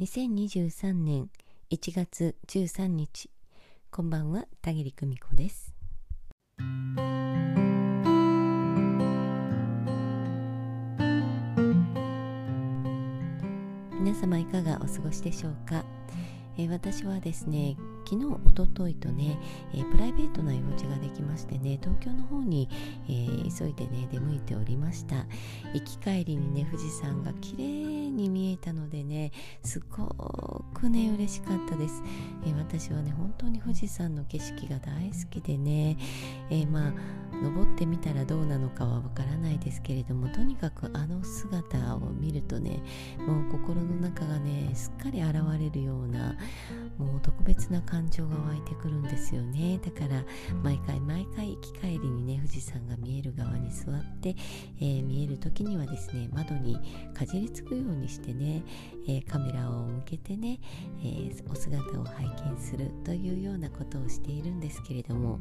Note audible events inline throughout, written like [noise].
2023年1月13日こんばんは田切久美子です。皆様いかがお過ごしでしょうか、えー、私はですね昨日おとといとね、えー、プライベートな用事ができましてね東京の方に、えー、急いでね出向いておりました。行き帰りにね富士山が綺麗に見えたのでねすごくね嬉しかったです、えー、私はね本当に富士山の景色が大好きでね、えまあ登ってみたらどうなのかはわからないですけれどもとにかくあの姿を見るとねもう心の中がねすっかり現れるようなもう特別な感情が湧いてくるんですよね。だから毎回毎回行き帰りにね富士山が見える側に座って、えー、見える時にはですね窓にかじりつくようにしてね、えー、カメラを向けてね、え、お姿を拝見するというようなことをしているんですけれども、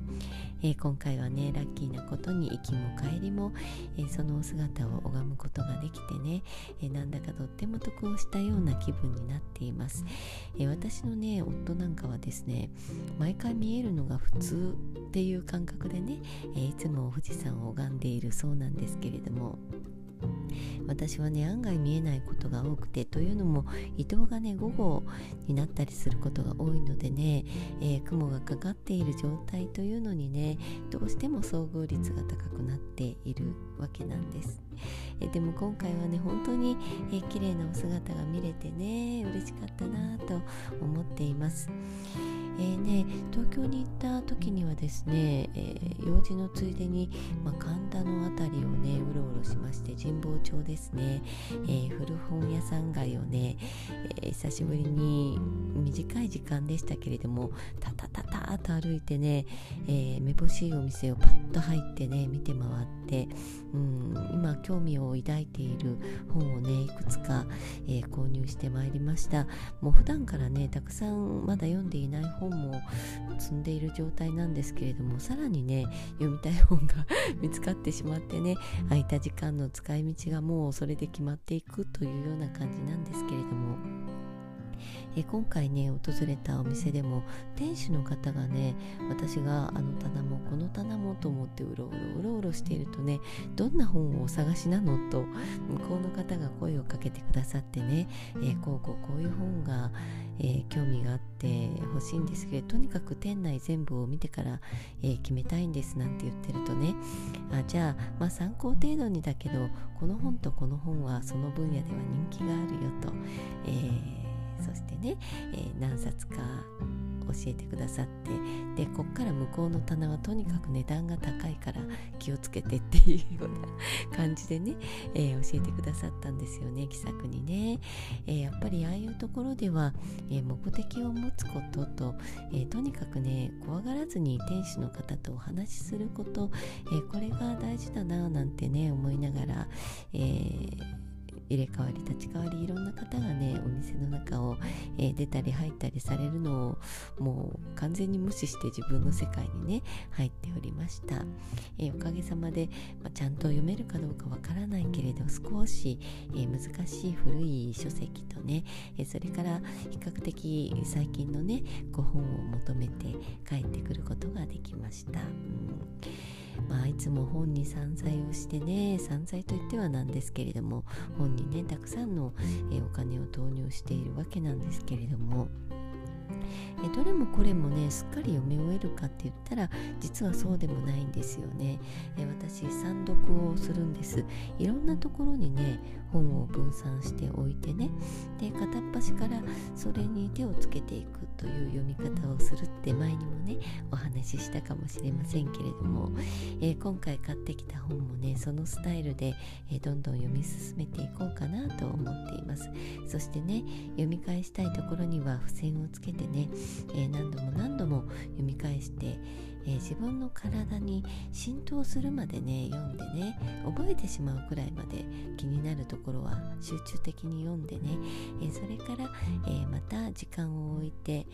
え今回はねラッキーなことに行きも帰りも、えそのお姿を拝むことができてね、えなんだかとっても得をしたような気分になっています、え私のね夫なんかはですね毎回見えるのが普通っていう感覚でね、えいつも富士山を拝んでいるそうなんですけれども私はね案外見えないことが多くてというのも移動がね午後になったりすることが多いのでね、えー、雲がかかっている状態というのにねどうしても遭遇率が高くなっているわけなんです、えー、でも今回はね本当に、えー、綺麗なお姿が見れてね嬉しかったなと思っています、えーね、東京に行った時にはですね、えー、用事のついでに、まあ、神田の辺りをねうろうろしまして神保町ですね、えー、古本屋さん街をね、えー、久しぶりに短い時間でしたけれどもタタタタと歩いてね、えー、めぼしいお店をパッと入ってね見て回って、うん、今興味を抱いている本をねいくつか、え購入してまいりました。もう普段からねたくさんまだ読んでいない本本も積んでいる状態なんですけれどもさらにね読みたい本が [laughs] 見つかってしまってね空いた時間の使い道がもうそれで決まっていくというような感じなんですけれども。え今回ね訪れたお店でも店主の方がね私があの棚もこの棚もと思ってうろうろうろうろしているとねどんな本をお探しなの？と向こうの方が声をかけてくださってね、え、こうこうこういう本が、えー、興味があって欲しいんですけどとにかく店内全部を見てから、えー、決めたいんですなんて言ってるとねあじゃあまあ参考程度にだけどこの本とこの本はその分野では人気があるよと、えーそしてね、えー、何冊か教えてくださってでこっから向こうの棚はとにかく値段が高いから気をつけてっていうような感じでね、えー、教えてくださったんですよね気さくにね、えー、やっぱりああいうところでは、え目的を持つことと、えとにかくね怖がらずに店主の方とお話しすること、えこれが大事だななんてね思いながら、えー入れ替わり立ち替わりいろんな方がねお店の中を、えー、出たり入ったりされるのをもう完全に無視して自分の世界にね入っておりました、えー、おかげさまで、まあ、ちゃんと読めるかどうかわからないけれど少し、えー、難しい古い書籍とね、えそれから比較的最近のねご本を求めて帰ってくることができました、うん。まあ、いつも本に散財をしてね散財といってはなんですけれども本にねたくさんの、えお金を投入しているわけなんですけれども。えどれもこれもねすっかり読み終えるかって言ったら実はそうでもないんですよね。え私参読をするんです。いろんなところにね本を分散しておいてねで片っ端からそれに手をつけていくという読み方をするって前にもねお話ししたかもしれませんけれども、えー、今回買ってきた本もねそのスタイルで、えー、どんどん読み進めていこうかなと思っています。そしてね読み返したいところには付箋をつけてね、えー、何度も何度も読み返してえー、自分の体に浸透するまでね読んでね覚えてしまうくらいまで気になるところは集中的に読んでね、えー、それから、え、また時間を置いて、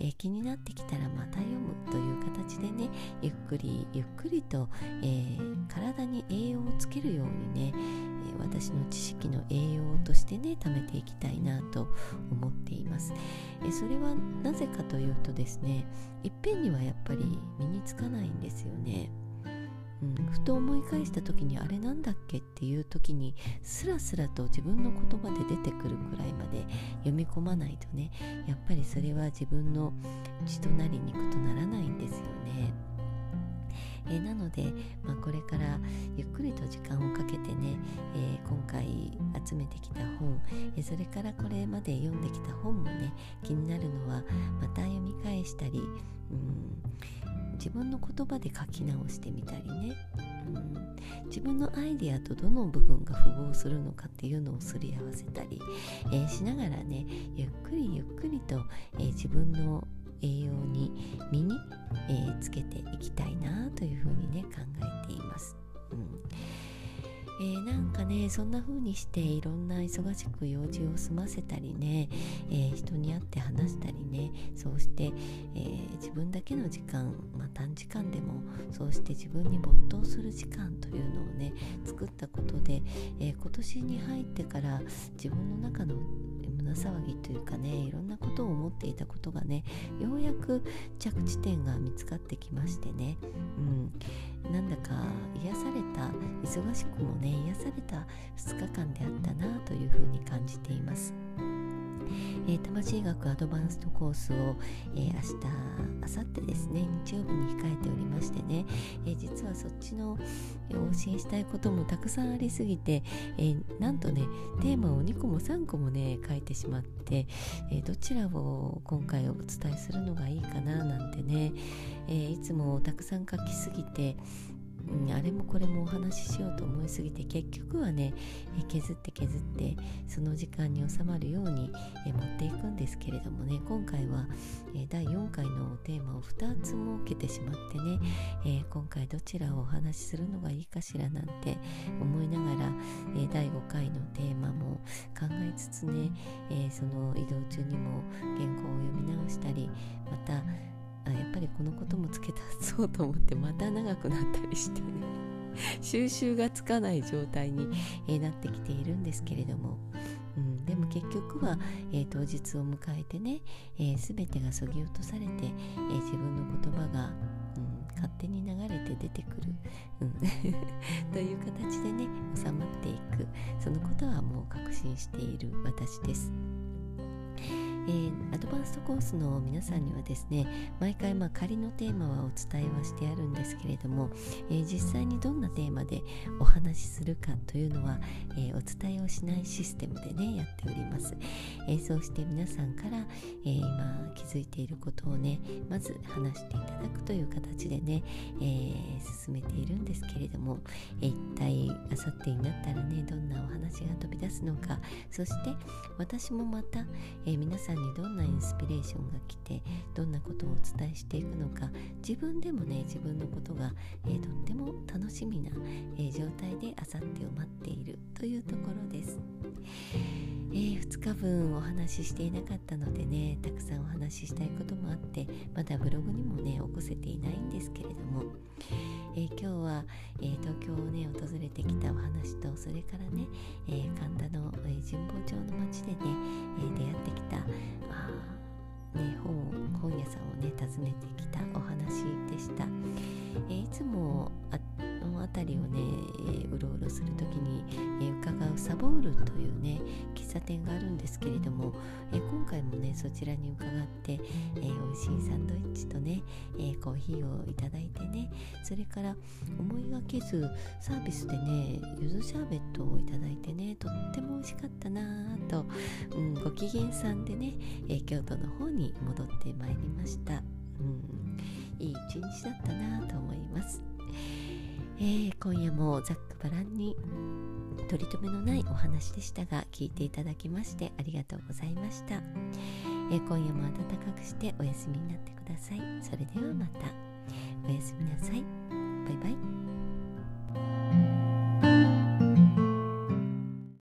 え気になってきたらまた読むという形でねゆっくりゆっくりと、え体に栄養をつけるようにね、私の知識の栄養としてね貯めていきたいなと思っています、えそれはなぜかというとですねいっぺんにはやっぱり身につかないんですよねうん、ふと思い返した時にあれなんだっけっていう時にスラスラと自分の言葉で出てくるくらいまで読み込まないとねやっぱりそれは自分の血となり肉とならないんですよね。えなので、まあ、これからゆっくりと時間をかけてね、え、今回集めてきた本、えそれからこれまで読んできた本もね気になるのはまた読み返したり、うん、自分の言葉で書き直してみたりね、うん、自分のアイデアとどの部分が符合するのかっていうのをすり合わせたり、えー、しながらねゆっくりゆっくりと、えー、自分の栄養に身に、えー、つけていきたいなというふうにね考えています。うんえー、なんかねそんな風にしていろんな忙しく用事を済ませたりね、えー、人に会って話したりねそうして、えー、自分だけの時間、まあ、短時間でもそうして自分に没頭する時間というのをね作ったことで、え今年に入ってから自分の中の胸騒ぎというかねいろんなことを思っていたことがねようやく着地点が見つかってきましてね、うん、なんだか癒された忙しくもね癒された2日間であったなというふうに感じています。えー、魂学アドバンストコースを、えー、明日明後日ですね日曜日に控えておりましてね、えー、実はそっちの、えお教えしたいこともたくさんありすぎて、えなんとねテーマを2個も3個もね書いてしまって、えどちらを今回お伝えするのがいいかななんてね、えいつもたくさん書きすぎてうん、あれもこれもお話ししようと思いすぎて結局はね削って削ってその時間に収まるように持っていくんですけれどもね今回は第4回のテーマを2つ設けてしまってね、え今回どちらをお話しするのがいいかしらなんて思いながら、え第5回のテーマも考えつつね、えその移動中にも原稿を読み直したりまたこのことも付け足そうと思ってまた長くなったりしてね。[laughs] 収集がつかない状態に、えなってきているんですけれども、うん、でも結局は、えー、当日を迎えてね、えー、全てがそぎ落とされて、えー、自分の言葉が、うん、勝手に流れて出てくる、うん、[laughs] という形でね収まっていく。そのことはもう確信している私です。えー、アドバンストコースの皆さんにはですね毎回まあ仮のテーマはお伝えはしてあるんですけれども、えー、実際にどんなテーマでお話しするかというのは、えー、お伝えをしないシステムでねやっております、えそうして皆さんから、え今気づいていることをねまず話していただくという形でね、え進めているんですけれども、え一体あさってになったらねどんなお話が飛び出すのかそして私もまた、え皆さんんにどんなインスピレーションが来てどんなことをお伝えしていくのか自分でもね自分のことが、えー、とっても楽しみな、えー、状態であさってを待っているというところです。えー、2日分お話ししていなかったのでねたくさんお話ししたいこともあってまだブログにもね起こせていないんですけれども、えー、今日は、えー、東京をね訪れてきたお話とそれからね、え神田の、え神保町の町でね、え出会ってきたあね、本本屋さんをね訪ねてきたお話でした、えいつもりをね、えうろうろする時に、え伺うサボールというね喫茶店があるんですけれども、え今回もねそちらに伺って、えー、美味しいサンドイッチとね、えコーヒーをいただいてねそれから思いがけずサービスでねゆずシャーベットをいただいてねとっても美味しかったなぁと、うん、ご機嫌さんでね、え京都の方に戻ってまいりました。うん、いい一日だったなと思います。えー、今夜もざっくばらんに取り留めのないお話でしたが聞いていただきましてありがとうございました、えー、今夜も暖かくしてお休みになってください。それではまた。おやすみなさい。バイバイ。